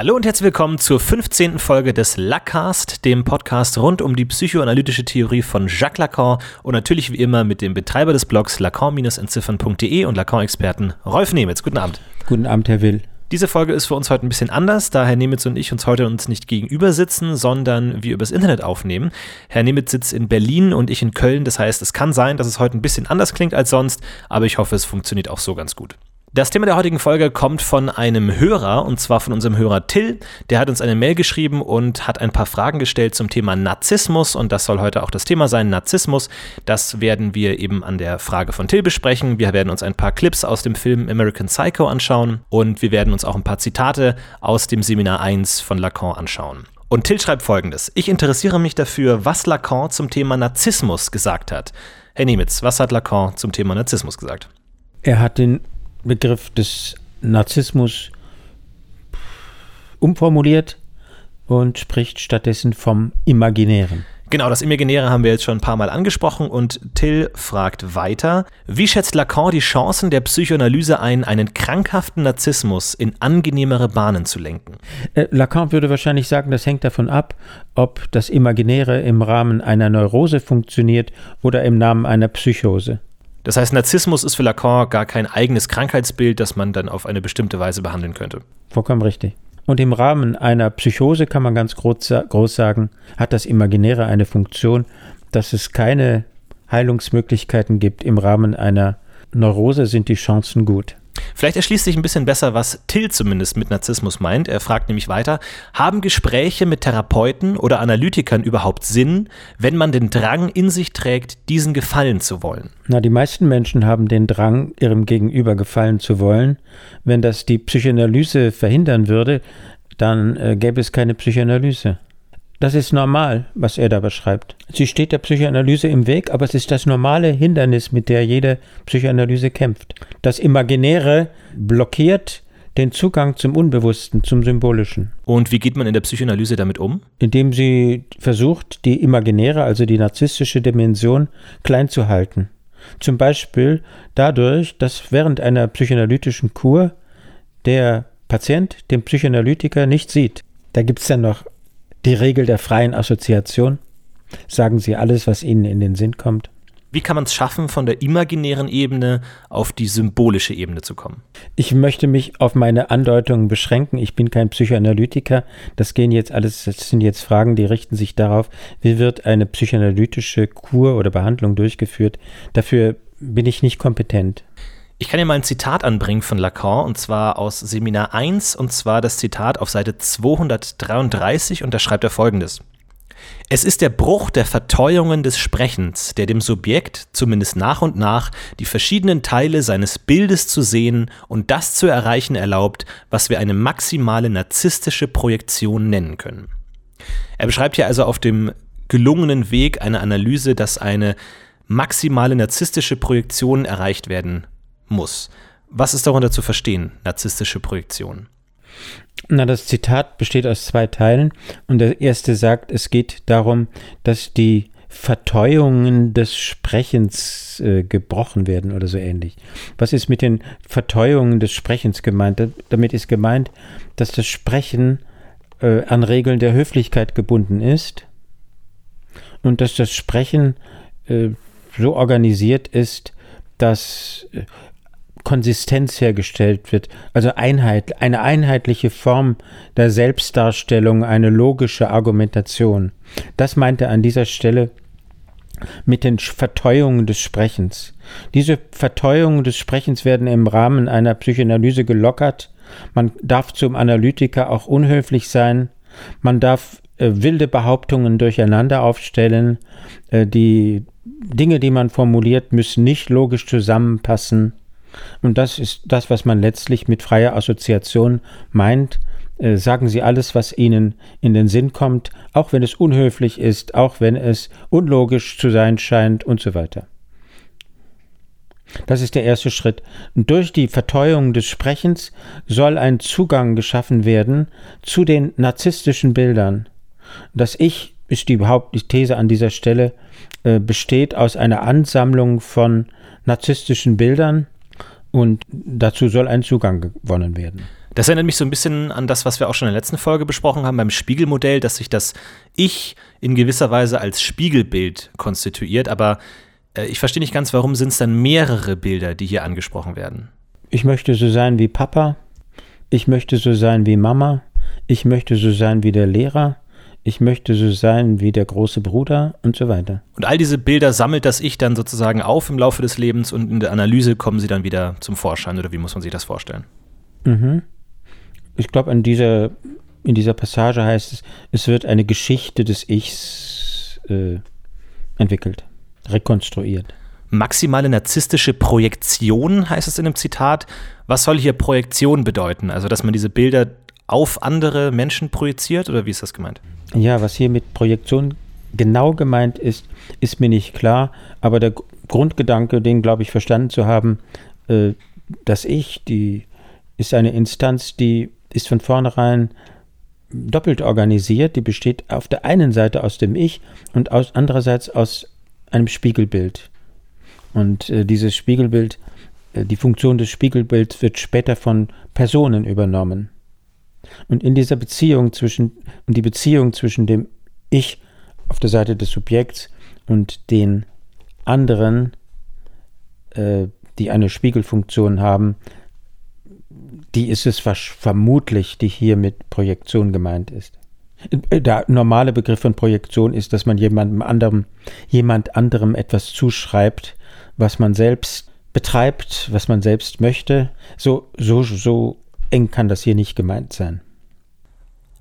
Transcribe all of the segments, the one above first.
Hallo und herzlich willkommen zur 15. Folge des Lackcast, dem Podcast rund um die psychoanalytische Theorie von Jacques Lacan und natürlich wie immer mit dem Betreiber des Blogs lacan-entziffern.de und Lacan-Experten Rolf Nemitz. Guten Abend. Guten Abend, Herr Will. Diese Folge ist für uns heute ein bisschen anders, da Herr Nemitz und ich uns heute uns nicht gegenüber sitzen, sondern wir übers Internet aufnehmen. Herr Nemitz sitzt in Berlin und ich in Köln, das heißt, es kann sein, dass es heute ein bisschen anders klingt als sonst, aber ich hoffe, es funktioniert auch so ganz gut. Das Thema der heutigen Folge kommt von einem Hörer, und zwar von unserem Hörer Till. Der hat uns eine Mail geschrieben und hat ein paar Fragen gestellt zum Thema Narzissmus. Und das soll heute auch das Thema sein, Narzissmus. Das werden wir eben an der Frage von Till besprechen. Wir werden uns ein paar Clips aus dem Film American Psycho anschauen. Und wir werden uns auch ein paar Zitate aus dem Seminar 1 von Lacan anschauen. Und Till schreibt folgendes. Ich interessiere mich dafür, was Lacan zum Thema Narzissmus gesagt hat. Herr Niemitz, was hat Lacan zum Thema Narzissmus gesagt? Er hat den Begriff des Narzissmus umformuliert und spricht stattdessen vom Imaginären. Genau, das Imaginäre haben wir jetzt schon ein paar Mal angesprochen und Till fragt weiter. Wie schätzt Lacan die Chancen der Psychoanalyse ein, einen krankhaften Narzissmus in angenehmere Bahnen zu lenken? Äh, Lacan würde wahrscheinlich sagen, das hängt davon ab, ob das Imaginäre im Rahmen einer Neurose funktioniert oder im Namen einer Psychose. Das heißt, Narzissmus ist für Lacan gar kein eigenes Krankheitsbild, das man dann auf eine bestimmte Weise behandeln könnte. Vollkommen richtig. Und im Rahmen einer Psychose kann man ganz groß, groß sagen, hat das Imaginäre eine Funktion, dass es keine Heilungsmöglichkeiten gibt. Im Rahmen einer Neurose sind die Chancen gut. Vielleicht erschließt sich ein bisschen besser, was Till zumindest mit Narzissmus meint. Er fragt nämlich weiter, haben Gespräche mit Therapeuten oder Analytikern überhaupt Sinn, wenn man den Drang in sich trägt, diesen gefallen zu wollen? Na, die meisten Menschen haben den Drang, ihrem Gegenüber gefallen zu wollen. Wenn das die Psychoanalyse verhindern würde, dann äh, gäbe es keine Psychoanalyse. Das ist normal, was er da beschreibt. Sie steht der Psychoanalyse im Weg, aber es ist das normale Hindernis, mit der jede Psychoanalyse kämpft. Das Imaginäre blockiert den Zugang zum Unbewussten, zum Symbolischen. Und wie geht man in der Psychoanalyse damit um? Indem sie versucht, die imaginäre, also die narzisstische Dimension klein zu halten. Zum Beispiel dadurch, dass während einer psychoanalytischen Kur der Patient den Psychoanalytiker nicht sieht. Da gibt es dann noch die Regel der freien Assoziation. Sagen Sie alles, was Ihnen in den Sinn kommt. Wie kann man es schaffen, von der imaginären Ebene auf die symbolische Ebene zu kommen? Ich möchte mich auf meine Andeutungen beschränken. Ich bin kein Psychoanalytiker. Das gehen jetzt alles, das sind jetzt Fragen, die richten sich darauf, wie wird eine psychoanalytische Kur oder Behandlung durchgeführt. Dafür bin ich nicht kompetent. Ich kann dir mal ein Zitat anbringen von Lacan und zwar aus Seminar 1 und zwar das Zitat auf Seite 233 und da schreibt er folgendes. Es ist der Bruch der Verteuerungen des Sprechens, der dem Subjekt, zumindest nach und nach, die verschiedenen Teile seines Bildes zu sehen und das zu erreichen erlaubt, was wir eine maximale narzisstische Projektion nennen können. Er beschreibt hier also auf dem gelungenen Weg eine Analyse, dass eine maximale narzisstische Projektion erreicht werden muss. Was ist darunter zu verstehen, narzisstische Projektion? Na, das Zitat besteht aus zwei Teilen und der erste sagt, es geht darum, dass die Verteuungen des Sprechens äh, gebrochen werden oder so ähnlich. Was ist mit den Verteuungen des Sprechens gemeint? Damit ist gemeint, dass das Sprechen äh, an Regeln der Höflichkeit gebunden ist und dass das Sprechen äh, so organisiert ist, dass äh, Konsistenz hergestellt wird, also Einheit, eine einheitliche Form der Selbstdarstellung, eine logische Argumentation. Das meint er an dieser Stelle mit den Verteuungen des Sprechens. Diese Verteuungen des Sprechens werden im Rahmen einer Psychoanalyse gelockert. Man darf zum Analytiker auch unhöflich sein. Man darf äh, wilde Behauptungen durcheinander aufstellen. Äh, die Dinge, die man formuliert, müssen nicht logisch zusammenpassen. Und das ist das, was man letztlich mit freier Assoziation meint. Äh, sagen Sie alles, was Ihnen in den Sinn kommt, auch wenn es unhöflich ist, auch wenn es unlogisch zu sein scheint und so weiter. Das ist der erste Schritt. Durch die Verteuerung des Sprechens soll ein Zugang geschaffen werden zu den narzisstischen Bildern. Das Ich ist die Hauptthese an dieser Stelle, äh, besteht aus einer Ansammlung von narzisstischen Bildern, und dazu soll ein Zugang gewonnen werden. Das erinnert mich so ein bisschen an das, was wir auch schon in der letzten Folge besprochen haben beim Spiegelmodell, dass sich das Ich in gewisser Weise als Spiegelbild konstituiert. Aber äh, ich verstehe nicht ganz, warum sind es dann mehrere Bilder, die hier angesprochen werden? Ich möchte so sein wie Papa. Ich möchte so sein wie Mama. Ich möchte so sein wie der Lehrer. Ich möchte so sein wie der große Bruder und so weiter. Und all diese Bilder sammelt das Ich dann sozusagen auf im Laufe des Lebens und in der Analyse kommen sie dann wieder zum Vorschein oder wie muss man sich das vorstellen? Mhm ich glaube, an dieser, in dieser Passage heißt es, es wird eine Geschichte des Ichs äh, entwickelt, rekonstruiert. Maximale narzisstische Projektion heißt es in einem Zitat. Was soll hier Projektion bedeuten? Also, dass man diese Bilder auf andere Menschen projiziert oder wie ist das gemeint? Ja, was hier mit Projektion genau gemeint ist, ist mir nicht klar, aber der Grundgedanke, den glaube ich verstanden zu haben, äh, das Ich, die ist eine Instanz, die ist von vornherein doppelt organisiert. Die besteht auf der einen Seite aus dem Ich und aus, andererseits aus einem Spiegelbild. Und äh, dieses Spiegelbild, äh, die Funktion des Spiegelbilds wird später von Personen übernommen. Und in dieser Beziehung zwischen, und die Beziehung zwischen dem Ich auf der Seite des Subjekts und den anderen, äh, die eine Spiegelfunktion haben, die ist es vermutlich, die hier mit Projektion gemeint ist. Der normale Begriff von Projektion ist, dass man jemandem anderem, jemand anderem etwas zuschreibt, was man selbst betreibt, was man selbst möchte. So, so, so eng kann das hier nicht gemeint sein.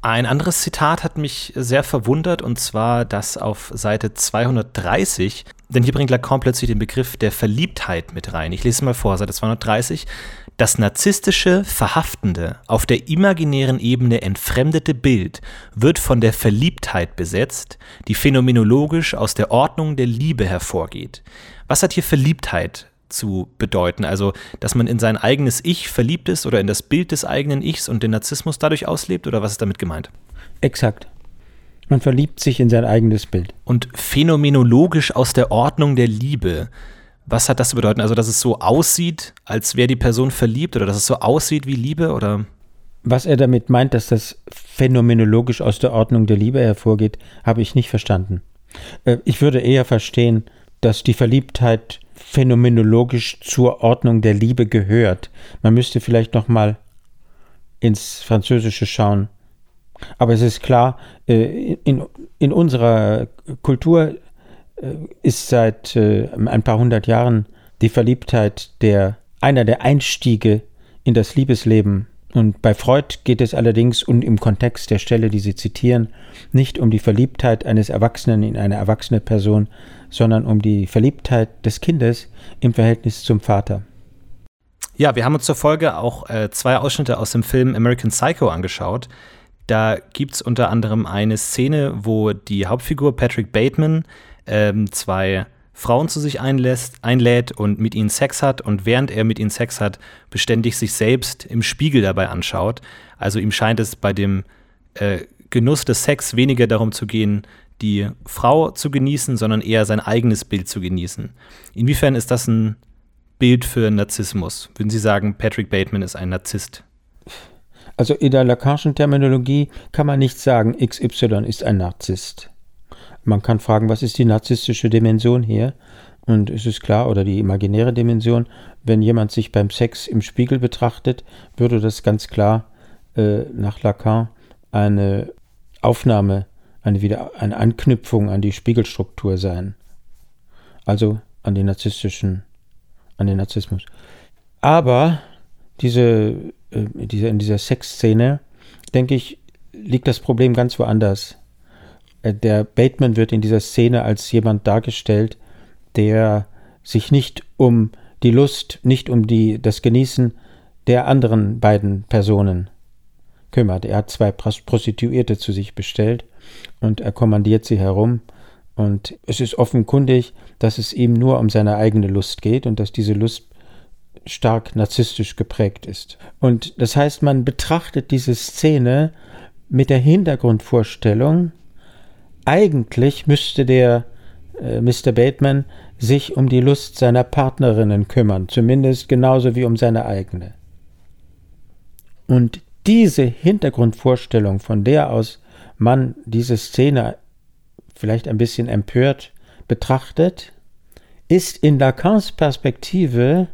Ein anderes Zitat hat mich sehr verwundert und zwar das auf Seite 230, denn hier bringt Lacan plötzlich den Begriff der Verliebtheit mit rein. Ich lese mal vor, Seite 230. Das narzisstische, verhaftende, auf der imaginären Ebene entfremdete Bild wird von der Verliebtheit besetzt, die phänomenologisch aus der Ordnung der Liebe hervorgeht. Was hat hier Verliebtheit zu bedeuten? Also, dass man in sein eigenes Ich verliebt ist oder in das Bild des eigenen Ichs und den Narzissmus dadurch auslebt oder was ist damit gemeint? Exakt. Man verliebt sich in sein eigenes Bild. Und phänomenologisch aus der Ordnung der Liebe. Was hat das zu bedeuten? Also, dass es so aussieht, als wäre die Person verliebt oder dass es so aussieht wie Liebe oder? Was er damit meint, dass das phänomenologisch aus der Ordnung der Liebe hervorgeht, habe ich nicht verstanden. Äh, ich würde eher verstehen, dass die Verliebtheit phänomenologisch zur Ordnung der Liebe gehört. Man müsste vielleicht noch mal ins Französische schauen. Aber es ist klar, äh, in, in unserer Kultur äh, ist seit äh, ein paar hundert Jahren die Verliebtheit der einer der Einstiege in das Liebesleben. Und bei Freud geht es allerdings und im Kontext der Stelle, die Sie zitieren, nicht um die Verliebtheit eines Erwachsenen in eine erwachsene Person, sondern um die Verliebtheit des Kindes im Verhältnis zum Vater. Ja, wir haben uns zur Folge auch äh, zwei Ausschnitte aus dem Film American Psycho angeschaut. Da gibt es unter anderem eine Szene, wo die Hauptfigur Patrick Bateman ähm, zwei Frauen zu sich einlässt, einlädt und mit ihnen Sex hat und während er mit ihnen Sex hat, beständig sich selbst im Spiegel dabei anschaut. Also ihm scheint es bei dem äh, Genuss des Sex weniger darum zu gehen, die Frau zu genießen, sondern eher sein eigenes Bild zu genießen. Inwiefern ist das ein Bild für Narzissmus? Würden Sie sagen, Patrick Bateman ist ein Narzisst? Also in der Lacanischen Terminologie kann man nicht sagen, XY ist ein Narzisst. Man kann fragen, was ist die narzisstische Dimension hier? Und es ist klar, oder die imaginäre Dimension, wenn jemand sich beim Sex im Spiegel betrachtet, würde das ganz klar äh, nach Lacan eine Aufnahme, eine, wieder, eine Anknüpfung an die Spiegelstruktur sein. Also an den narzisstischen, an den Narzissmus. Aber diese, äh, diese, in dieser Sexszene, denke ich, liegt das Problem ganz woanders. Äh, der Bateman wird in dieser Szene als jemand dargestellt, der sich nicht um die Lust, nicht um die, das Genießen der anderen beiden Personen kümmert. Er hat zwei Prostituierte zu sich bestellt und er kommandiert sie herum. Und es ist offenkundig, dass es ihm nur um seine eigene Lust geht und dass diese Lust stark narzisstisch geprägt ist. Und das heißt, man betrachtet diese Szene mit der Hintergrundvorstellung, eigentlich müsste der äh, Mr. Bateman sich um die Lust seiner Partnerinnen kümmern, zumindest genauso wie um seine eigene. Und diese Hintergrundvorstellung, von der aus man diese Szene vielleicht ein bisschen empört betrachtet, ist in Lacans Perspektive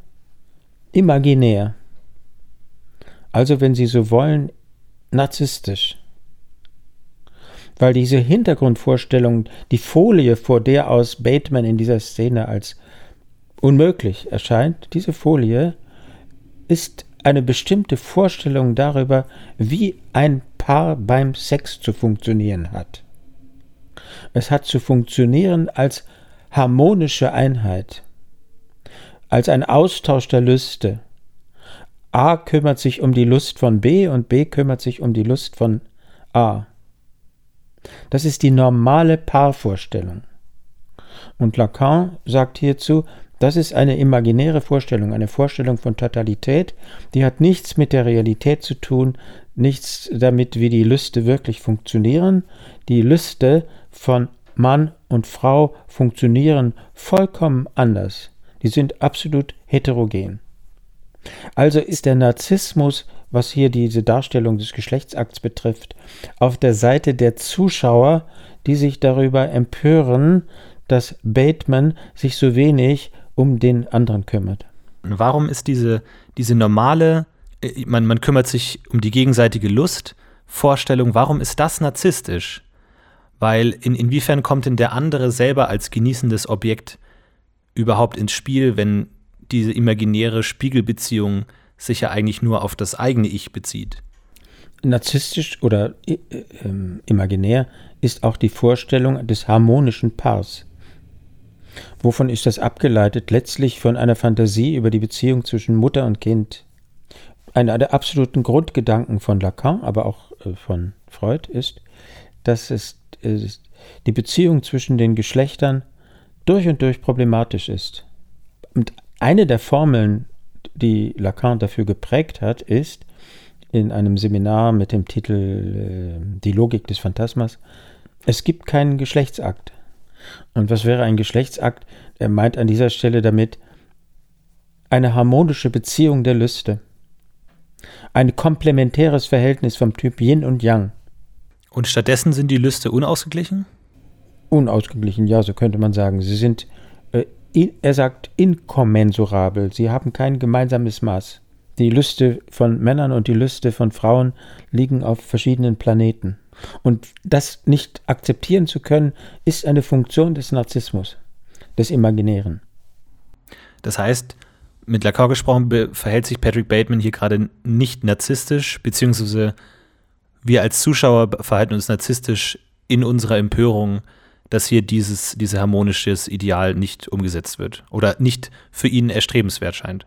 imaginär. Also, wenn Sie so wollen, narzisstisch. Weil diese Hintergrundvorstellung, die Folie, vor der aus Bateman in dieser Szene als unmöglich erscheint, diese Folie ist eine bestimmte Vorstellung darüber, wie ein Paar beim Sex zu funktionieren hat. Es hat zu funktionieren als harmonische Einheit, als ein Austausch der Lüste. A kümmert sich um die Lust von B und B kümmert sich um die Lust von A. Das ist die normale Paarvorstellung. Und Lacan sagt hierzu, das ist eine imaginäre Vorstellung, eine Vorstellung von Totalität, die hat nichts mit der Realität zu tun, nichts damit, wie die Lüste wirklich funktionieren. Die Lüste von Mann und Frau funktionieren vollkommen anders. Die sind absolut heterogen. Also ist der Narzissmus, was hier diese Darstellung des Geschlechtsakts betrifft, auf der Seite der Zuschauer, die sich darüber empören, dass Bateman sich so wenig um den anderen kümmert. Warum ist diese, diese normale, äh, man, man kümmert sich um die gegenseitige Lust, Vorstellung, warum ist das narzisstisch? Weil in, inwiefern kommt denn der andere selber als genießendes Objekt überhaupt ins Spiel, wenn diese imaginäre Spiegelbeziehung sich ja eigentlich nur auf das eigene Ich bezieht? Narzisstisch oder äh, äh, imaginär ist auch die Vorstellung des harmonischen Paars. Wovon ist das abgeleitet? Letztlich von einer Fantasie über die Beziehung zwischen Mutter und Kind. Einer der absoluten Grundgedanken von Lacan, aber auch äh, von Freud ist, dass es, äh, die Beziehung zwischen den Geschlechtern durch und durch problematisch ist. Und eine der Formeln, die Lacan dafür geprägt hat, ist in einem Seminar mit dem Titel äh, Die Logik des Phantasmas, es gibt keinen Geschlechtsakt. Und was wäre ein Geschlechtsakt? Er meint an dieser Stelle damit eine harmonische Beziehung der Lüste. Ein komplementäres Verhältnis vom Typ Yin und Yang. Und stattdessen sind die Lüste unausgeglichen? Unausgeglichen, ja, so könnte man sagen. Sie sind, in, er sagt, inkommensurabel. Sie haben kein gemeinsames Maß. Die Lüste von Männern und die Lüste von Frauen liegen auf verschiedenen Planeten. Und das nicht akzeptieren zu können, ist eine Funktion des Narzissmus, des Imaginären. Das heißt, mit Lacan gesprochen, verhält sich Patrick Bateman hier gerade nicht narzisstisch, beziehungsweise wir als Zuschauer verhalten uns narzisstisch in unserer Empörung, dass hier dieses, dieses harmonisches Ideal nicht umgesetzt wird oder nicht für ihn erstrebenswert scheint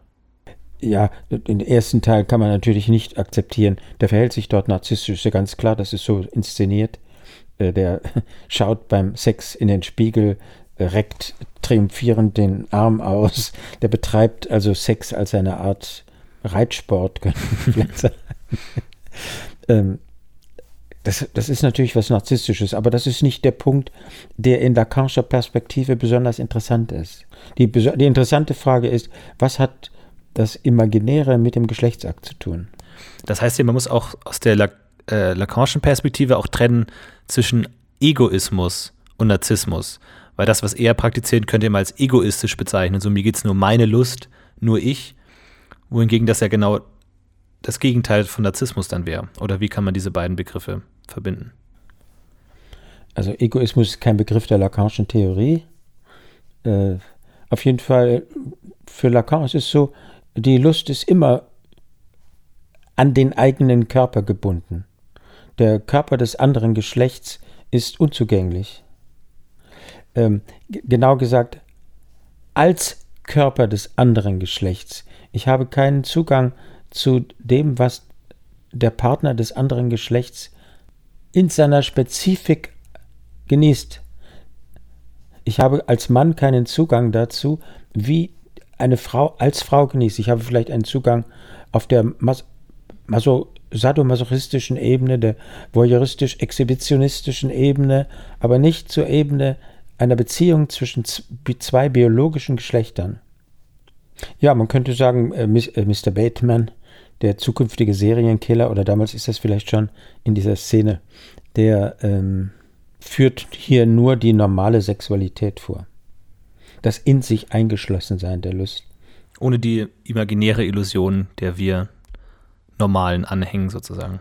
ja, den ersten Teil kann man natürlich nicht akzeptieren. Der verhält sich dort narzisstisch, ja ganz klar, das ist so inszeniert. Äh, der schaut beim Sex in den Spiegel, äh, reckt triumphierend den Arm aus. Der betreibt also Sex als eine Art Reitsport, könnte man vielleicht sagen. ähm, das, das, ist natürlich was Narzisstisches, aber das ist nicht der Punkt, der in Lacanischer Perspektive besonders interessant ist. Die, die interessante Frage ist, was hat das Imaginäre mit dem Geschlechtsakt zu tun. Das heißt ja, man muss auch aus der Lac äh, Lacanischen Perspektive auch trennen zwischen Egoismus und Narzissmus. Weil das, was er praktiziert, könnte man als egoistisch bezeichnen. So, mir geht es nur meine Lust, nur ich. Wohingegen das ja genau das Gegenteil von Narzissmus dann wäre. Oder wie kann man diese beiden Begriffe verbinden? Also Egoismus ist kein Begriff der Lacanischen Theorie. Äh, auf jeden Fall, für Lacan ist es so, die Lust ist immer an den eigenen Körper gebunden. Der Körper des anderen Geschlechts ist unzugänglich. Ähm, genau gesagt, als Körper des anderen Geschlechts. Ich habe keinen Zugang zu dem, was der Partner des anderen Geschlechts in seiner Spezifik genießt. Ich habe als Mann keinen Zugang dazu, wie eine Frau als Frau genießt. Ich habe vielleicht einen Zugang auf der Mas Maso sadomasochistischen Ebene, der voyeuristisch-exhibitionistischen Ebene, aber nicht zur Ebene einer Beziehung zwischen zwei biologischen Geschlechtern. Ja, man könnte sagen, äh, Mr. Äh, Bateman, der zukünftige Serienkiller, oder damals ist das vielleicht schon in dieser Szene, der ähm, führt hier nur die normale Sexualität vor. Das in sich eingeschlossen sein der Lust. Ohne die imaginäre Illusion, der wir normalen anhängen sozusagen.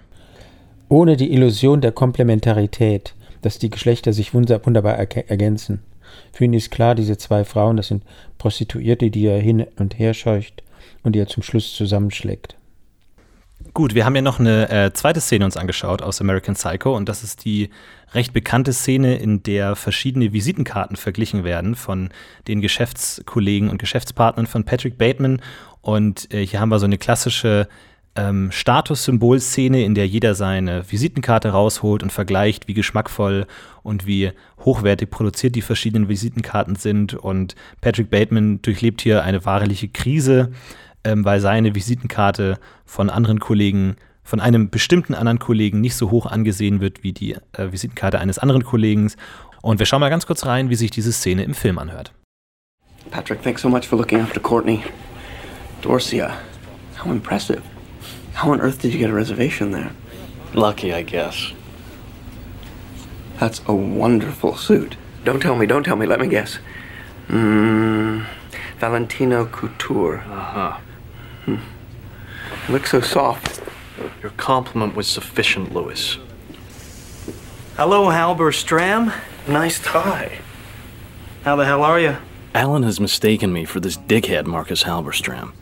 Ohne die Illusion der Komplementarität, dass die Geschlechter sich wunderbar ergänzen. Für ihn ist klar, diese zwei Frauen, das sind Prostituierte, die er hin und her scheucht und die er zum Schluss zusammenschlägt. Gut, wir haben ja noch eine äh, zweite Szene uns angeschaut aus American Psycho und das ist die recht bekannte Szene, in der verschiedene Visitenkarten verglichen werden von den Geschäftskollegen und Geschäftspartnern von Patrick Bateman. Und äh, hier haben wir so eine klassische ähm, Statussymbolszene, in der jeder seine Visitenkarte rausholt und vergleicht, wie geschmackvoll und wie hochwertig produziert die verschiedenen Visitenkarten sind. Und Patrick Bateman durchlebt hier eine wahrliche Krise, ähm, weil seine Visitenkarte von anderen Kollegen, von einem bestimmten anderen Kollegen nicht so hoch angesehen wird wie die äh, Visitenkarte eines anderen Kollegen. Und wir schauen mal ganz kurz rein, wie sich diese Szene im Film anhört. Patrick, thanks so much for looking after Courtney. Dorcia, how impressive. How on earth did you get a reservation there? Lucky, I guess. That's a wonderful suit. Don't tell me, don't tell me, let me guess. Mm, Valentino Couture. Uh huh. Hmm. It looks so soft. Your compliment was sufficient, Lewis. Hello, Halberstram. Nice tie. How the hell are you? Alan has mistaken me for this dighead Marcus Halberstram.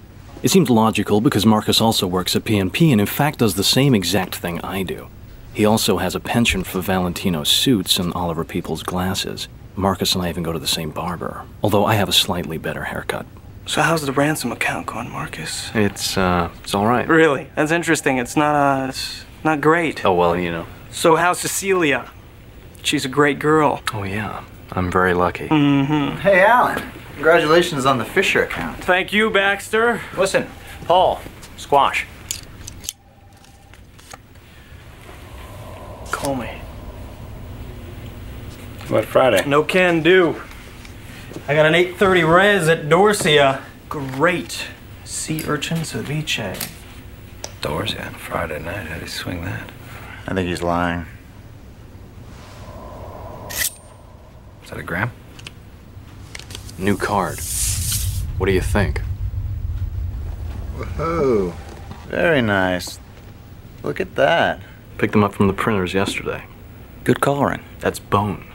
It seems logical because Marcus also works at PNP and in fact does the same exact thing I do. He also has a penchant for Valentino's suits and Oliver People's glasses. Marcus and I even go to the same barber, although I have a slightly better haircut. So how's the ransom account going, Marcus? It's uh it's all right. Really? That's interesting. It's not uh it's not great. Oh well, you know. So how's Cecilia? She's a great girl. Oh yeah. I'm very lucky. Mm-hmm. Hey, Alan. Congratulations on the Fisher account. Thank you, Baxter. Listen, Paul, squash. Call me. What Friday? No can do. I got an 8:30 res at Dorsia. Great. Sea urchin ceviche. Dorsia on Friday night. How'd he swing that? I think he's lying. Is that a gram? New card. What do you think? Whoa. Very nice. Look at that. Picked them up from the printers yesterday. Good coloring. That's bone.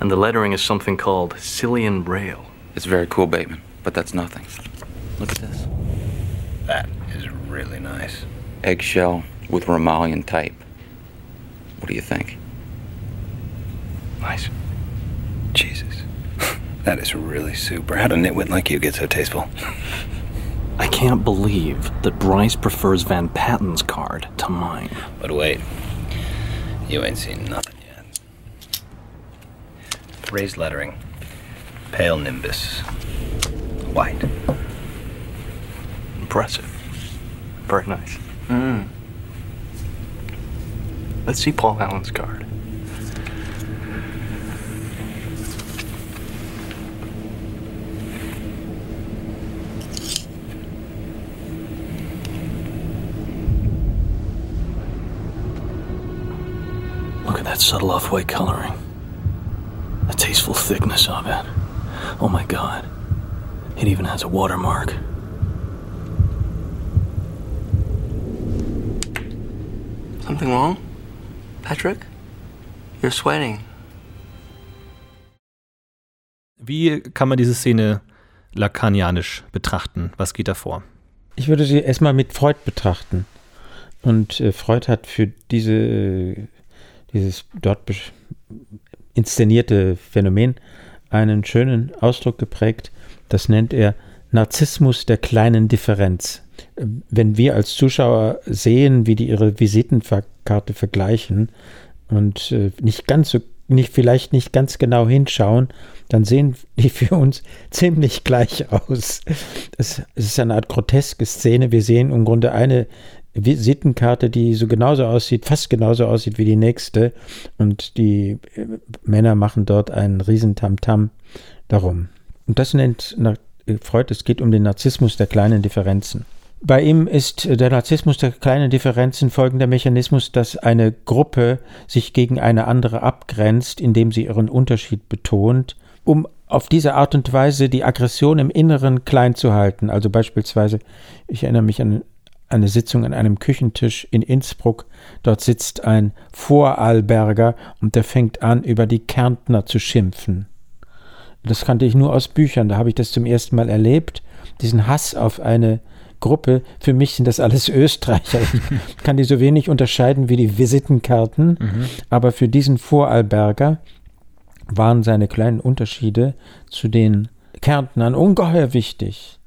And the lettering is something called Cillian Braille. It's very cool, Bateman, but that's nothing. Look at this. That is really nice. Eggshell with Romalian type. What do you think? Nice. Jesus. that is really super. How'd a nitwit like you get so tasteful? I can't believe that Bryce prefers Van Patten's card to mine. But wait. You ain't seen nothing yet. Raised lettering. Pale nimbus. White. Impressive. Very nice. Mm. Let's see Paul Allen's card. Look at that subtle off-white coloring. Tasteful thickness of it. Oh my god. It even has a watermark. Something wrong? Patrick? You're sweating. Wie kann man diese Szene lakanianisch betrachten? Was geht da vor? Ich würde sie erstmal mit Freud betrachten. Und äh, Freud hat für diese, dieses dort inszenierte Phänomen einen schönen Ausdruck geprägt. Das nennt er Narzissmus der kleinen Differenz. Wenn wir als Zuschauer sehen, wie die ihre Visitenkarte vergleichen und äh, nicht ganz so, nicht, vielleicht nicht ganz genau hinschauen, dann sehen die für uns ziemlich gleich aus. Es, es ist eine Art groteske Szene. Wir sehen im Grunde eine Visitenkarte, die so genauso aussieht, fast genauso aussieht wie die nächste. Und die äh, Männer machen dort einen riesen Tamtam darum. Und das nennt Freud, es geht um den Narzissmus der kleinen Differenzen. Bei ihm ist der Narzissmus der kleinen Differenzen folgender Mechanismus, dass eine Gruppe sich gegen eine andere abgrenzt, indem sie ihren Unterschied betont, um auf diese Art und Weise die Aggression im Inneren klein zu halten. Also beispielsweise, ich erinnere mich an eine Sitzung an einem Küchentisch in Innsbruck. Dort sitzt ein Vorarlberger und der fängt an, über die Kärntner zu schimpfen. Das kannte ich nur aus Büchern, da habe ich das zum ersten Mal erlebt. Diesen Hass auf eine Gruppe. Für mich sind das alles Österreicher. Ich kann die so wenig unterscheiden wie die Visitenkarten. Mhm. Aber für diesen Vorarlberger waren seine kleinen Unterschiede zu den Kärntnern ungeheuer wichtig.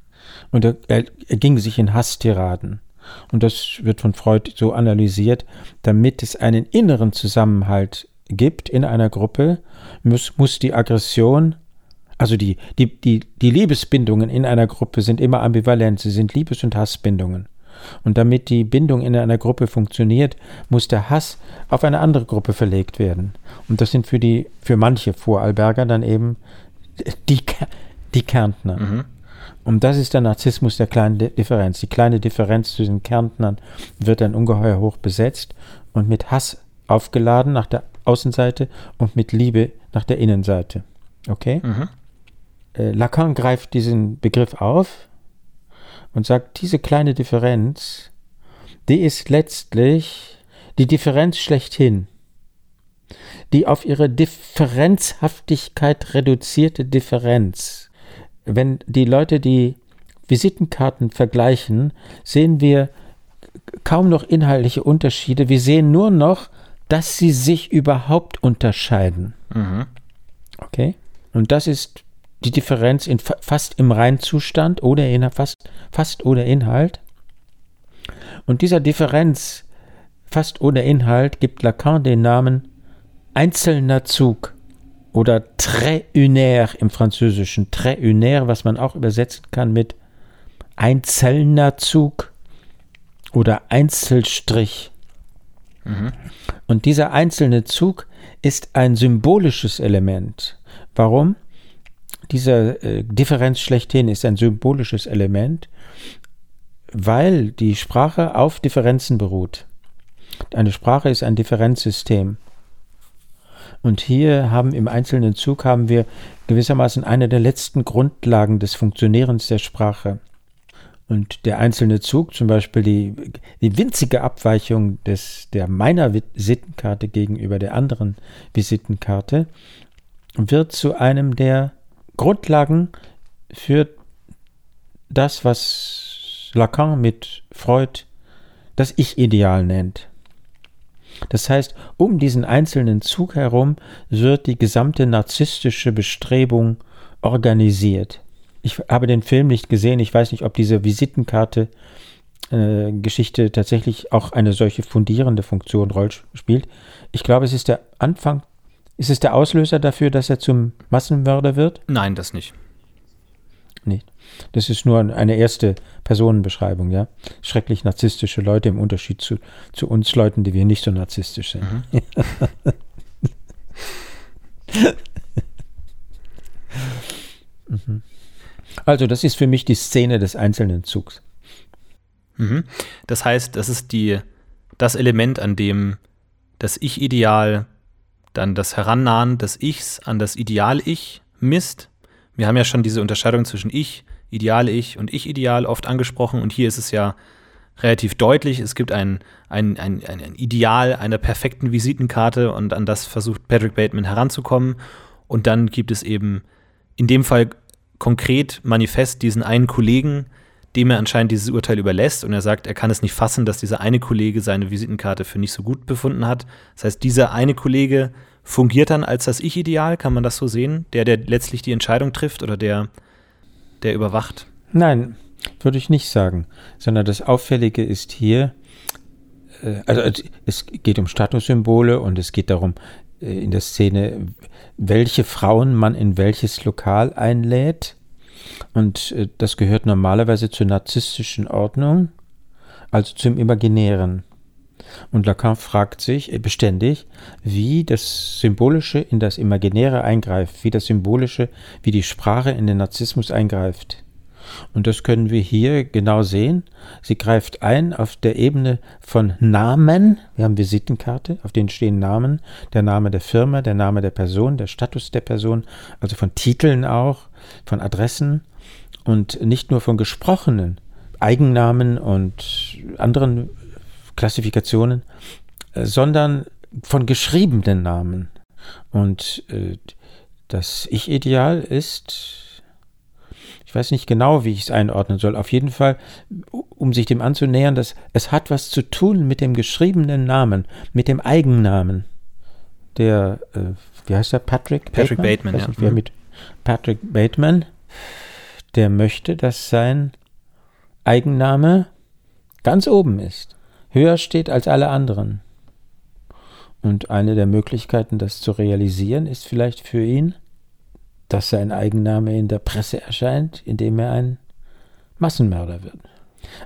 Und er, er, er ging sich in Hasstiraden. Und das wird von Freud so analysiert, damit es einen inneren Zusammenhalt gibt in einer Gruppe, muss, muss die Aggression also die, die, die, die Liebesbindungen in einer Gruppe sind immer ambivalent, sie sind Liebes- und Hassbindungen. Und damit die Bindung in einer Gruppe funktioniert, muss der Hass auf eine andere Gruppe verlegt werden. Und das sind für die, für manche Vorarlberger dann eben die, die Kärntner. Mhm. Und das ist der Narzissmus der kleinen Differenz. Die kleine Differenz zu den Kärntnern wird dann ungeheuer hoch besetzt und mit Hass aufgeladen nach der Außenseite und mit Liebe nach der Innenseite. Okay? Mhm äh, Lacan greift diesen Begriff auf und sagt, diese kleine Differenz, die ist letztlich die Differenz schlechthin. Die auf ihre Differenzhaftigkeit reduzierte Differenz. Wenn die Leute die Visitenkarten vergleichen, sehen wir kaum noch inhaltliche Unterschiede. Wir sehen nur noch, dass sie sich überhaupt unterscheiden. Mhm. Okay? Und das ist die Differenz in fast im Reinzustand oder in, fast, fast ohne Inhalt. Und dieser Differenz fast ohne Inhalt gibt Lacan den Namen einzelner Zug oder trait unaire im Französischen. Trait unaire, was man auch übersetzen kann mit einzelner Zug oder Einzelstrich. Mhm. Und dieser einzelne Zug ist ein symbolisches Element. Warum? Diese äh, Differenz schlechthin ist ein symbolisches Element, weil die Sprache auf Differenzen beruht. Eine Sprache ist ein Differenzsystem. Und hier haben im einzelnen Zug haben wir gewissermaßen eine der letzten Grundlagen des Funktionierens der Sprache. Und der einzelne Zug, zum Beispiel die, die winzige Abweichung des, der meiner Visitenkarte gegenüber der anderen Visitenkarte, wird zu einem der Grundlagen für das, was Lacan mit Freud das Ich-Ideal nennt. Das heißt, um diesen einzelnen Zug herum wird die gesamte narzisstische Bestrebung organisiert. Ich habe den Film nicht gesehen, ich weiß nicht, ob diese Visitenkarte äh, Geschichte tatsächlich auch eine solche fundierende Funktion Roll spielt. Ich glaube, es ist der Anfang ist es der Auslöser dafür, dass er zum Massenmörder wird? Nein, das nicht. Nicht. Das ist nur eine erste Personenbeschreibung, ja. Schrecklich narzisstische Leute im Unterschied zu, zu uns Leuten, die wir nicht so narzisstisch sind. Mhm. mhm. Also, das ist für mich die Szene des einzelnen Zugs. Mhm. Das heißt, das ist die, das Element, an dem das Ich-Ideal dann das Herannahen des Ichs an das Ideal-Ich misst. Wir haben ja schon diese Unterscheidung zwischen Ich, Ideal-Ich und Ich-Ideal oft angesprochen und hier ist es ja relativ deutlich. Es gibt ein, ein, ein, ein Ideal einer perfekten Visitenkarte und an das versucht Patrick Bateman heranzukommen. Und dann gibt es eben in dem Fall konkret manifest diesen einen Kollegen, dem er anscheinend dieses Urteil überlässt und er sagt, er kann es nicht fassen, dass dieser eine Kollege seine Visitenkarte für nicht so gut befunden hat. Das heißt, dieser eine Kollege fungiert dann als das Ich-Ideal, kann man das so sehen? Der, der letztlich die Entscheidung trifft oder der, der überwacht? Nein, würde ich nicht sagen, sondern das Auffällige ist hier, äh, also es geht um Statussymbole und es geht darum, äh, in der Szene, welche Frauen man in welches Lokal einlädt und äh, das gehört normalerweise zur narzisstischen Ordnung, also zum Imaginären. Und Lacan fragt sich äh, beständig, wie das Symbolische in das Imaginäre eingreift, wie das Symbolische, wie die Sprache in den Narzissmus eingreift. Und das können wir hier genau sehen. Sie greift ein auf der Ebene von Namen. Wir haben Visitenkarte, auf denen stehen Namen, der Name der Firma, der Name der Person, der Status der Person, also von Titeln auch, von Adressen und nicht nur von gesprochenen Eigennamen und anderen Klassifikationen, äh, sondern von geschriebenen Namen. Und äh, das Ich-Ideal ist ich weiß nicht genau, wie ich es einordnen soll. Auf jeden Fall, um sich dem anzunähern, dass es hat was zu tun mit dem geschriebenen Namen, mit dem Eigennamen. Der, äh, wie heißt er, Patrick? Patrick Bateman, Bateman ja. Nicht, mhm. mit Patrick Bateman, der möchte, dass sein Eigenname ganz oben ist, höher steht als alle anderen. Und eine der Möglichkeiten, das zu realisieren, ist vielleicht für ihn, dass sein Eigenname in der Presse erscheint, indem er ein Massenmörder wird.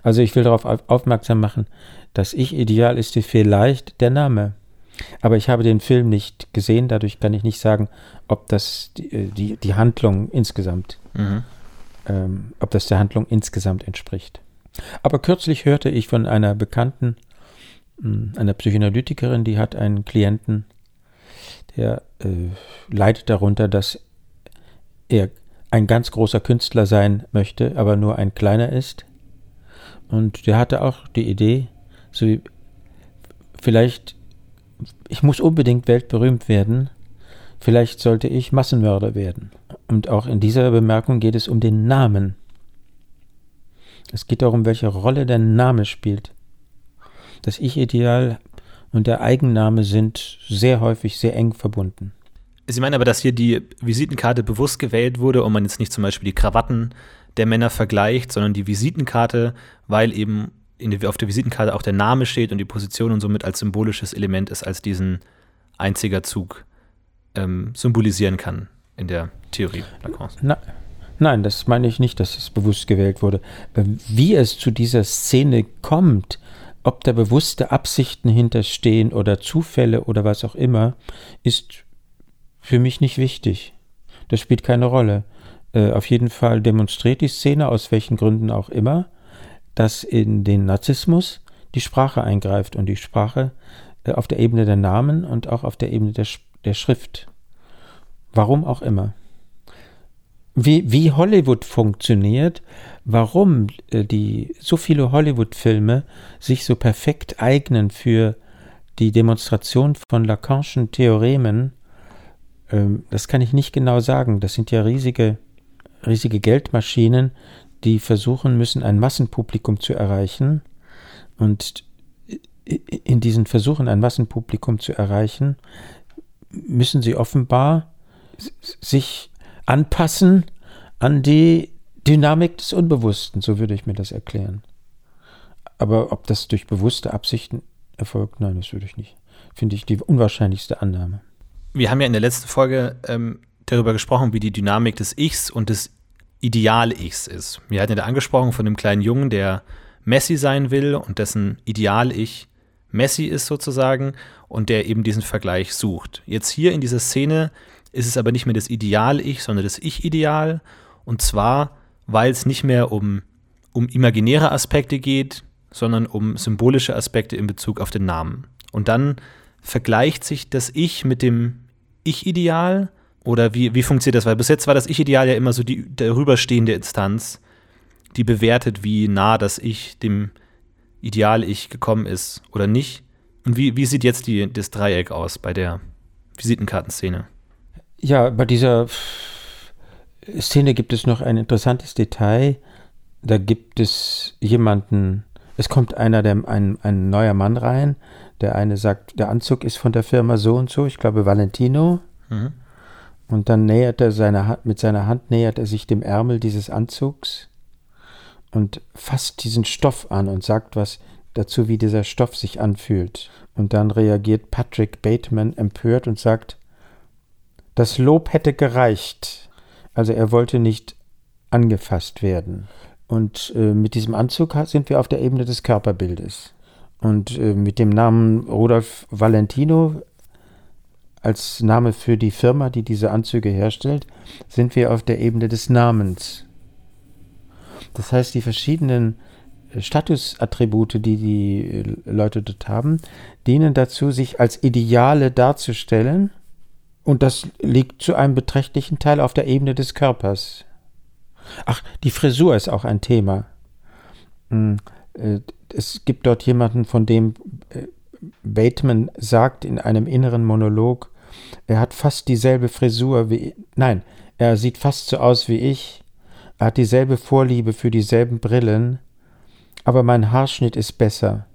Also ich will darauf aufmerksam machen, das Ich-Ideal ist vielleicht der Name. Aber ich habe den Film nicht gesehen, dadurch kann ich nicht sagen, ob das die, äh, die, die Handlung insgesamt, mhm. ähm, ob das der Handlung insgesamt entspricht. Aber kürzlich hörte ich von einer Bekannten, hm, einer Psychoanalytikerin, die hat einen Klienten, der äh, leidet darunter, dass er ein ganz großer Künstler sein möchte, aber nur ein kleiner ist. Und der hatte auch die Idee, so wie vielleicht, ich muss unbedingt weltberühmt werden, vielleicht sollte ich Massenmörder werden. Und auch in dieser Bemerkung geht es um den Namen. Es geht darum, welche Rolle der Name spielt. Das Ich-Ideal und der Eigenname sind sehr häufig sehr eng verbunden. Sie meinen aber, dass hier die Visitenkarte bewusst gewählt wurde und man jetzt nicht zum Beispiel die Krawatten der Männer vergleicht, sondern die Visitenkarte, weil eben der, auf der Visitenkarte auch der Name steht und die Position und somit als symbolisches Element ist, als diesen einziger Zug ähm, symbolisieren kann in der Theorie Lacans. Na, nein, das meine ich nicht, dass es bewusst gewählt wurde. Ähm, wie es zu dieser Szene kommt, ob da bewusste Absichten hinterstehen oder Zufälle oder was auch immer, ist für mich nicht wichtig. Das spielt keine Rolle. Äh, auf jeden Fall demonstriert die Szene, aus welchen Gründen auch immer, dass in den Narzissmus die Sprache eingreift und die Sprache äh, auf der Ebene der Namen und auch auf der Ebene der, der Schrift. Warum auch immer. Wie, wie Hollywood funktioniert, warum äh, die so viele Hollywood-Filme sich so perfekt eignen für die Demonstration von Lacanischen Theoremen, ähm, das kann ich nicht genau sagen. Das sind ja riesige, riesige Geldmaschinen, die versuchen müssen, ein Massenpublikum zu erreichen. Und in diesen Versuchen, ein Massenpublikum zu erreichen, müssen sie offenbar sich anpassen an die Dynamik des Unbewussten, so würde ich mir das erklären. Aber ob das durch bewusste Absichten erfolgt, nein, das würde ich nicht. Finde ich die unwahrscheinlichste Annahme wir haben ja in der letzten Folge ähm, darüber gesprochen, wie die Dynamik des Ichs und des Ideal-Ichs ist. Wir hatten ja da angesprochen von dem kleinen Jungen, der Messi sein will und dessen Ideal-Ich Messi ist sozusagen und der eben diesen Vergleich sucht. Jetzt hier in dieser Szene ist es aber nicht mehr das Ideal-Ich, sondern das Ich-Ideal. Und zwar, weil es nicht mehr um, um imaginäre Aspekte geht, sondern um symbolische Aspekte in Bezug auf den Namen. Und dann vergleicht sich das Ich mit dem Ich-Ideal? Oder wie, wie funktioniert das? Weil bis jetzt war das Ich-Ideal ja immer so die darüberstehende Instanz, die bewertet, wie nah das Ich dem Ideal-Ich gekommen ist oder nicht. Und wie, wie sieht jetzt die, das Dreieck aus bei der Visitenkartenszene? Ja, bei dieser Szene gibt es noch ein interessantes Detail. Da gibt es jemanden, es kommt einer, der, ein, ein neuer Mann rein, der eine sagt, der Anzug ist von der Firma so und so, ich glaube Valentino. Mhm. Und dann nähert er seine Hand, mit seiner Hand nähert er sich dem Ärmel dieses Anzugs und fasst diesen Stoff an und sagt was dazu, wie dieser Stoff sich anfühlt. Und dann reagiert Patrick Bateman empört und sagt, das Lob hätte gereicht. Also er wollte nicht angefasst werden. Und äh, mit diesem Anzug sind wir auf der Ebene des Körperbildes. Und äh, mit dem Namen Rudolf Valentino als Name für die Firma, die diese Anzüge herstellt, sind wir auf der Ebene des Namens. Das heißt, die verschiedenen äh, Statusattribute, die die äh, Leute dort haben, dienen dazu, sich als Ideale darzustellen. Und das liegt zu einem beträchtlichen Teil auf der Ebene des Körpers. Ach, die Frisur ist auch ein Thema. Hm, äh, es gibt dort jemanden, von dem Bateman sagt in einem inneren Monolog, er hat fast dieselbe Frisur wie. Nein, er sieht fast so aus wie ich. Er hat dieselbe Vorliebe für dieselben Brillen. Aber mein Haarschnitt ist besser.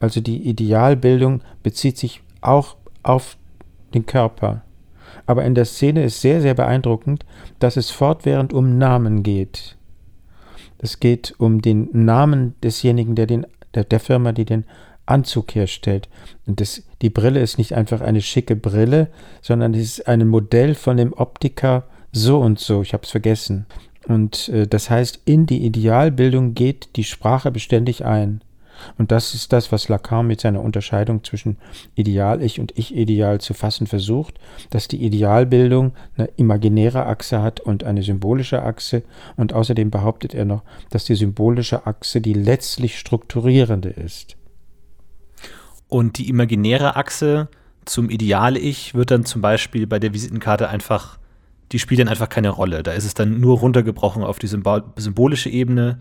Also die Idealbildung bezieht sich auch auf den Körper. Aber in der Szene ist sehr, sehr beeindruckend, dass es fortwährend um Namen geht. Es geht um den Namen desjenigen, der, den, der, der Firma, die den Anzug herstellt. Und das, die Brille ist nicht einfach eine schicke Brille, sondern es ist ein Modell von dem Optiker so und so. Ich habe es vergessen. Und äh, das heißt, in die Idealbildung geht die Sprache beständig ein. Und das ist das, was Lacan mit seiner Unterscheidung zwischen Ideal-Ich und Ich-Ideal zu fassen versucht, dass die Idealbildung eine imaginäre Achse hat und eine symbolische Achse. Und außerdem behauptet er noch, dass die symbolische Achse die letztlich strukturierende ist. Und die imaginäre Achse zum Ideal-Ich wird dann zum Beispiel bei der Visitenkarte einfach, die spielt dann einfach keine Rolle. Da ist es dann nur runtergebrochen auf die Symbol symbolische Ebene,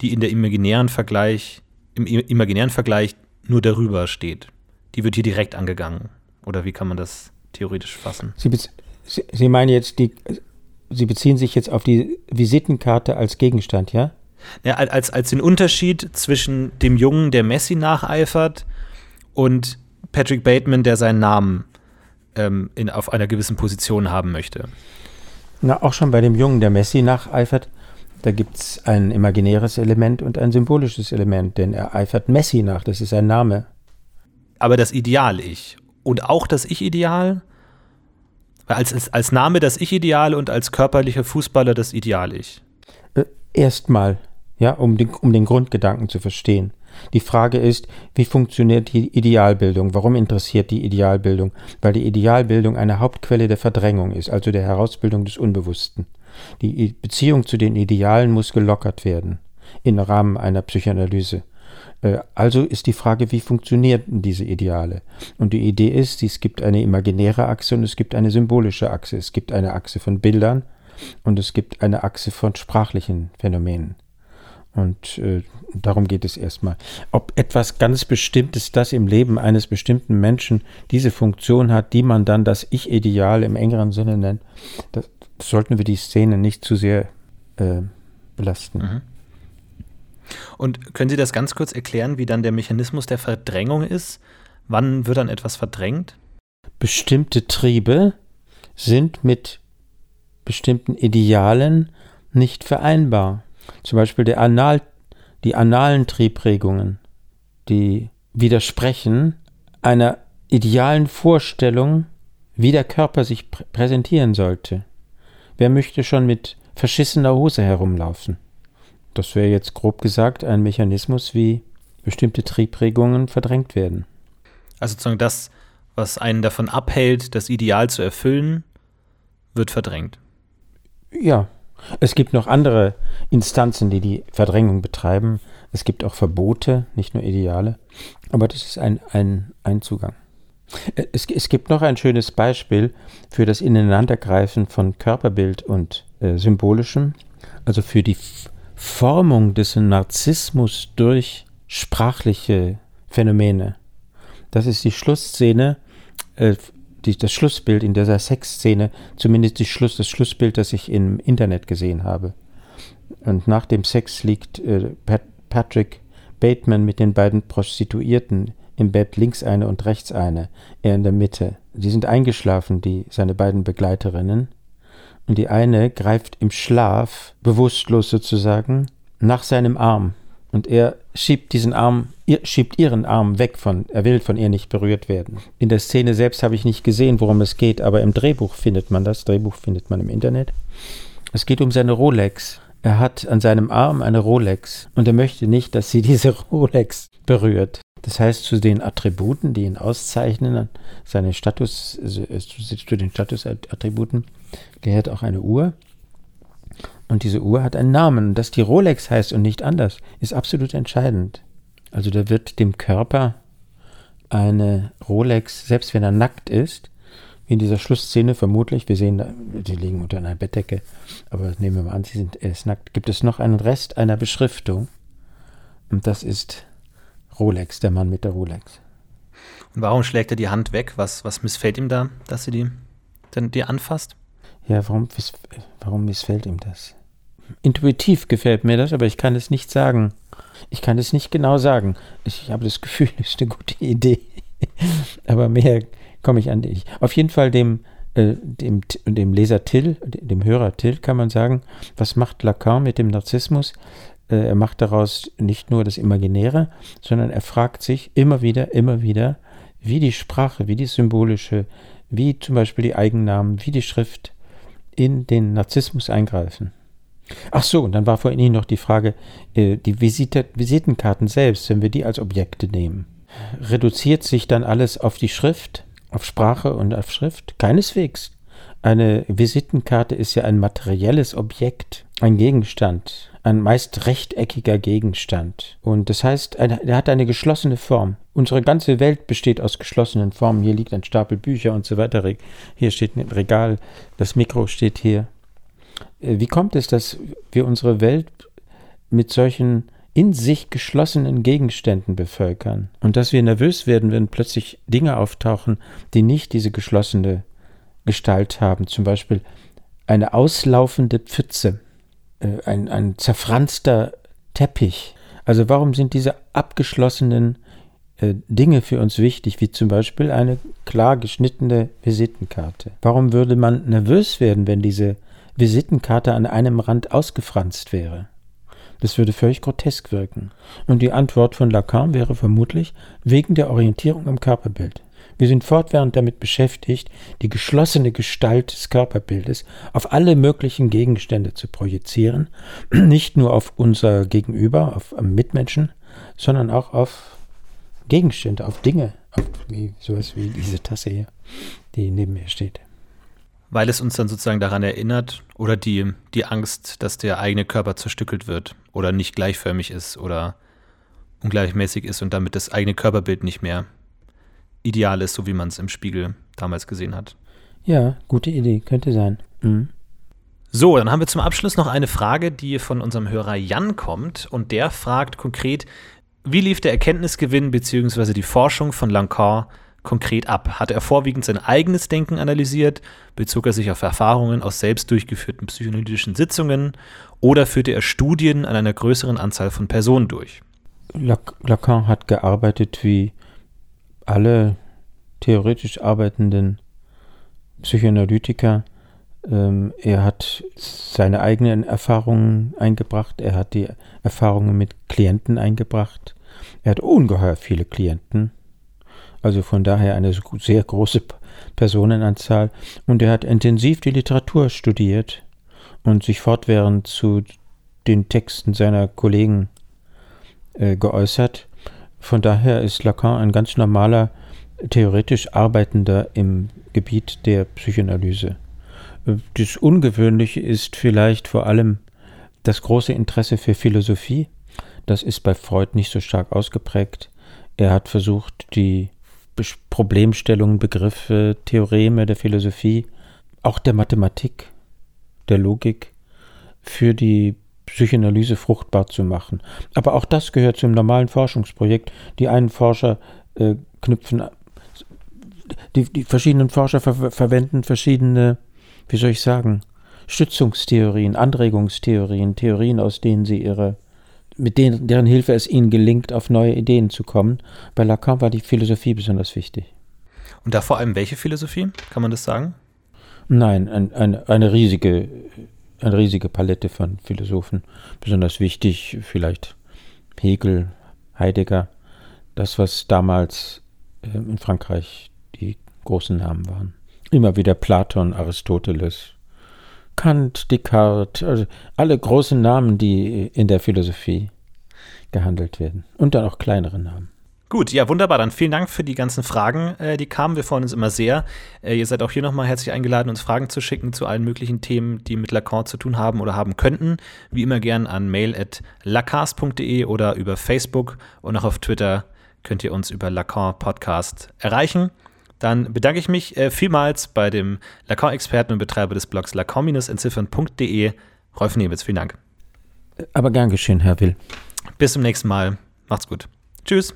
die in der imaginären Vergleich, im imaginären Vergleich nur darüber steht. Die wird hier direkt angegangen. Oder wie kann man das theoretisch fassen? Sie, Sie, Sie meinen jetzt, die, Sie beziehen sich jetzt auf die Visitenkarte als Gegenstand, ja? Ja, als, als den Unterschied zwischen dem Jungen, der Messi nacheifert, und Patrick Bateman, der seinen Namen ähm, in, auf einer gewissen Position haben möchte. Na, auch schon bei dem Jungen, der Messi nacheifert, da gibt es ein imaginäres Element und ein symbolisches Element, denn er eifert Messi nach, das ist sein Name. Aber das Ideal-Ich und auch das Ich-Ideal, als, als Name das Ich-Ideal und als körperlicher Fußballer das Ideal-Ich. Äh, Erstmal, ja, um den, um den Grundgedanken zu verstehen. Die Frage ist, wie funktioniert die Idealbildung? Warum interessiert die Idealbildung? Weil die Idealbildung eine Hauptquelle der Verdrängung ist, also der Herausbildung des Unbewussten. Die Beziehung zu den Idealen muss gelockert werden im Rahmen einer Psychoanalyse. Äh, also ist die Frage, wie funktionieren diese Ideale? Und die Idee ist, es gibt eine imaginäre Achse und es gibt eine symbolische Achse. Es gibt eine Achse von Bildern und es gibt eine Achse von sprachlichen Phänomenen. Und äh, darum geht es erstmal. Ob etwas ganz Bestimmtes, das im Leben eines bestimmten Menschen diese Funktion hat, die man dann das Ich-Ideal im engeren Sinne nennt, das, sollten wir die Szene nicht zu sehr äh, belasten. Mhm. Und können Sie das ganz kurz erklären, wie dann der Mechanismus der Verdrängung ist? Wann wird dann etwas verdrängt? Bestimmte Triebe sind mit bestimmten Idealen nicht vereinbar. Zum Beispiel der Anal, die analen Triebregungen, die widersprechen einer idealen Vorstellung, wie der Körper sich pr präsentieren sollte. Wer möchte schon mit verschissener Hose herumlaufen? Das wäre jetzt grob gesagt ein Mechanismus, wie bestimmte Triebregungen verdrängt werden. Also sozusagen das, was einen davon abhält, das Ideal zu erfüllen, wird verdrängt. Ja, es gibt noch andere Instanzen, die die Verdrängung betreiben. Es gibt auch Verbote, nicht nur Ideale. Aber das ist ein, ein, ein Zugang. Es, es gibt noch ein schönes Beispiel für das Ineinandergreifen von Körperbild und äh, Symbolischem, also für die Formung des Narzissmus durch sprachliche Phänomene. Das ist die Schlussszene äh, die, das Schlussbild in dieser Sexszene, zumindest die Schluss, das Schlussbild, das ich im Internet gesehen habe. Und nach dem Sex liegt äh, Pat, Patrick Bateman mit den beiden Prostituierten im Bett, links eine und rechts eine, er in der Mitte. Sie sind eingeschlafen, die, seine beiden Begleiterinnen. Und die eine greift im Schlaf, bewusstlos sozusagen, nach seinem Arm und er schiebt diesen Arm, schiebt ihren Arm weg von, er will von ihr nicht berührt werden. In der Szene selbst habe ich nicht gesehen, worum es geht, aber im Drehbuch findet man das. Drehbuch findet man im Internet. Es geht um seine Rolex. Er hat an seinem Arm eine Rolex und er möchte nicht, dass sie diese Rolex berührt. Das heißt, zu den Attributen, die ihn auszeichnen, seine Status, also, äh, zu den Statusattributen gehört auch eine Uhr. Und diese Uhr hat einen Namen. Dass die Rolex heißt und nicht anders, ist absolut entscheidend. Also da wird dem Körper eine Rolex, selbst wenn er nackt ist, wie in dieser Schlussszene vermutlich, wir sehen, die liegen unter einer Bettdecke, aber nehmen wir mal an, sie sind, er ist nackt, gibt es noch einen Rest einer Beschriftung. Und das ist Rolex, der Mann mit der Rolex. Und warum schlägt er die Hand weg? Was, was missfällt ihm da, dass sie die, denn, die anfasst? Ja, warum, warum missfällt ihm das? Intuitiv gefällt mir das, aber ich kann es nicht sagen. Ich kann es nicht genau sagen. Ich habe das Gefühl, es ist eine gute Idee. aber mehr komme ich an dich. Auf jeden Fall dem, äh, dem, dem Leser Till, dem Hörer Till kann man sagen, was macht Lacan mit dem Narzissmus? Äh, er macht daraus nicht nur das Imaginäre, sondern er fragt sich immer wieder, immer wieder, wie die Sprache, wie die symbolische, wie zum Beispiel die Eigennamen, wie die Schrift in den Narzissmus eingreifen. Ach so, und dann war vor Ihnen noch die Frage, äh, die Visite, Visitenkarten selbst, wenn wir die als Objekte nehmen, reduziert sich dann alles auf die Schrift, auf Sprache und auf Schrift? Keineswegs. Eine Visitenkarte ist ja ein materielles Objekt, ein Gegenstand, ein meist rechteckiger Gegenstand. Und das heißt, er hat eine geschlossene Form. Unsere ganze Welt besteht aus geschlossenen Formen. Hier liegt ein Stapel Bücher und so weiter. Hier steht ein Regal, das Mikro steht hier. Äh, wie kommt es, dass wir unsere Welt mit solchen in sich geschlossenen Gegenständen bevölkern und dass wir nervös werden, wenn plötzlich Dinge auftauchen, die nicht diese geschlossene Gestalt haben. Zum Beispiel eine auslaufende Pfütze, ein, ein zerfranster Teppich. Also warum sind diese abgeschlossenen äh, Dinge für uns wichtig, wie zum Beispiel eine klar geschnittene Visitenkarte? Warum würde man nervös werden, wenn diese Visitenkarte an einem Rand ausgefranst wäre? Das würde völlig grotesk wirken. Und die Antwort von Lacan wäre vermutlich wegen der Orientierung am Körperbild. Wir sind fortwährend damit beschäftigt, die geschlossene Gestalt des Körperbildes auf alle möglichen Gegenstände zu projizieren, nicht nur auf unser Gegenüber, auf Mitmenschen, sondern auch auf Gegenstände, auf Dinge, auf wie, sowas wie diese Tasse hier, die neben mir steht. Weil es uns dann sozusagen daran erinnert oder die, die Angst, dass der eigene Körper zerstückelt wird oder nicht gleichförmig ist oder ungleichmäßig ist und damit das eigene Körperbild nicht mehr ideal ist, so wie man es im Spiegel damals gesehen hat. Ja, gute Idee, könnte sein. Mhm. So, dann haben wir zum Abschluss noch eine Frage, die von unserem Hörer Jan kommt und der fragt konkret, wie lief der Erkenntnisgewinn bzw. die Forschung von Lacan konkret ab? Hat er vorwiegend sein eigenes Denken analysiert? Bezog er sich auf Erfahrungen aus selbst durchgeführten psychoanalytischen Sitzungen? Oder führte er Studien an einer größeren Anzahl von Personen durch? Lacan hat gearbeitet wie alle theoretisch arbeitenden Psychoanalytiker. Ähm, er hat seine eigenen Erfahrungen eingebracht, er hat die Erfahrungen mit Klienten eingebracht. Er hat ungeheuer viele Klienten, also von daher eine sehr große Personenanzahl. Und er hat intensiv die Literatur studiert und sich fortwährend zu den Texten seiner Kollegen äh, geäußert. Von daher ist Lacan ein ganz normaler, theoretisch Arbeitender im Gebiet der Psychoanalyse. Das Ungewöhnliche ist vielleicht vor allem das große Interesse für Philosophie. Das ist bei Freud nicht so stark ausgeprägt. Er hat versucht, die Problemstellungen, Begriffe, Theoreme der Philosophie, auch der Mathematik, der Logik für die Psychoanalyse fruchtbar zu machen. Aber auch das gehört zum normalen Forschungsprojekt. Die einen Forscher äh, knüpfen, die, die verschiedenen Forscher ver verwenden verschiedene, wie soll ich sagen, Stützungstheorien, Anregungstheorien, Theorien, aus denen sie ihre, mit denen, deren Hilfe es ihnen gelingt, auf neue Ideen zu kommen. Bei Lacan war die Philosophie besonders wichtig. Und da vor allem welche Philosophie? Kann man das sagen? Nein, ein, ein, eine riesige eine riesige Palette von Philosophen. Besonders wichtig vielleicht Hegel, Heidegger, das, was damals äh, in Frankreich die großen Namen waren. Immer wieder Platon, Aristoteles, Kant, Descartes, also alle großen Namen, die in der Philosophie gehandelt werden. Und dann auch kleinere Namen. Gut, ja, wunderbar. Dann vielen Dank für die ganzen Fragen, äh, die kamen. Wir freuen uns immer sehr. Äh, ihr seid auch hier nochmal herzlich eingeladen, uns Fragen zu schicken zu allen möglichen Themen, die mit Lacan zu tun haben oder haben könnten. Wie immer gern an mail.lacars.de oder über Facebook und auch auf Twitter könnt ihr uns über Lacan Podcast erreichen. Dann bedanke ich mich äh, vielmals bei dem Lacan-Experten und Betreiber des Blogs lacan-entziffern.de, Rolf Nemitz. Vielen Dank. Aber gern geschehen, Herr Will. Bis zum nächsten Mal. Macht's gut. Tschüss.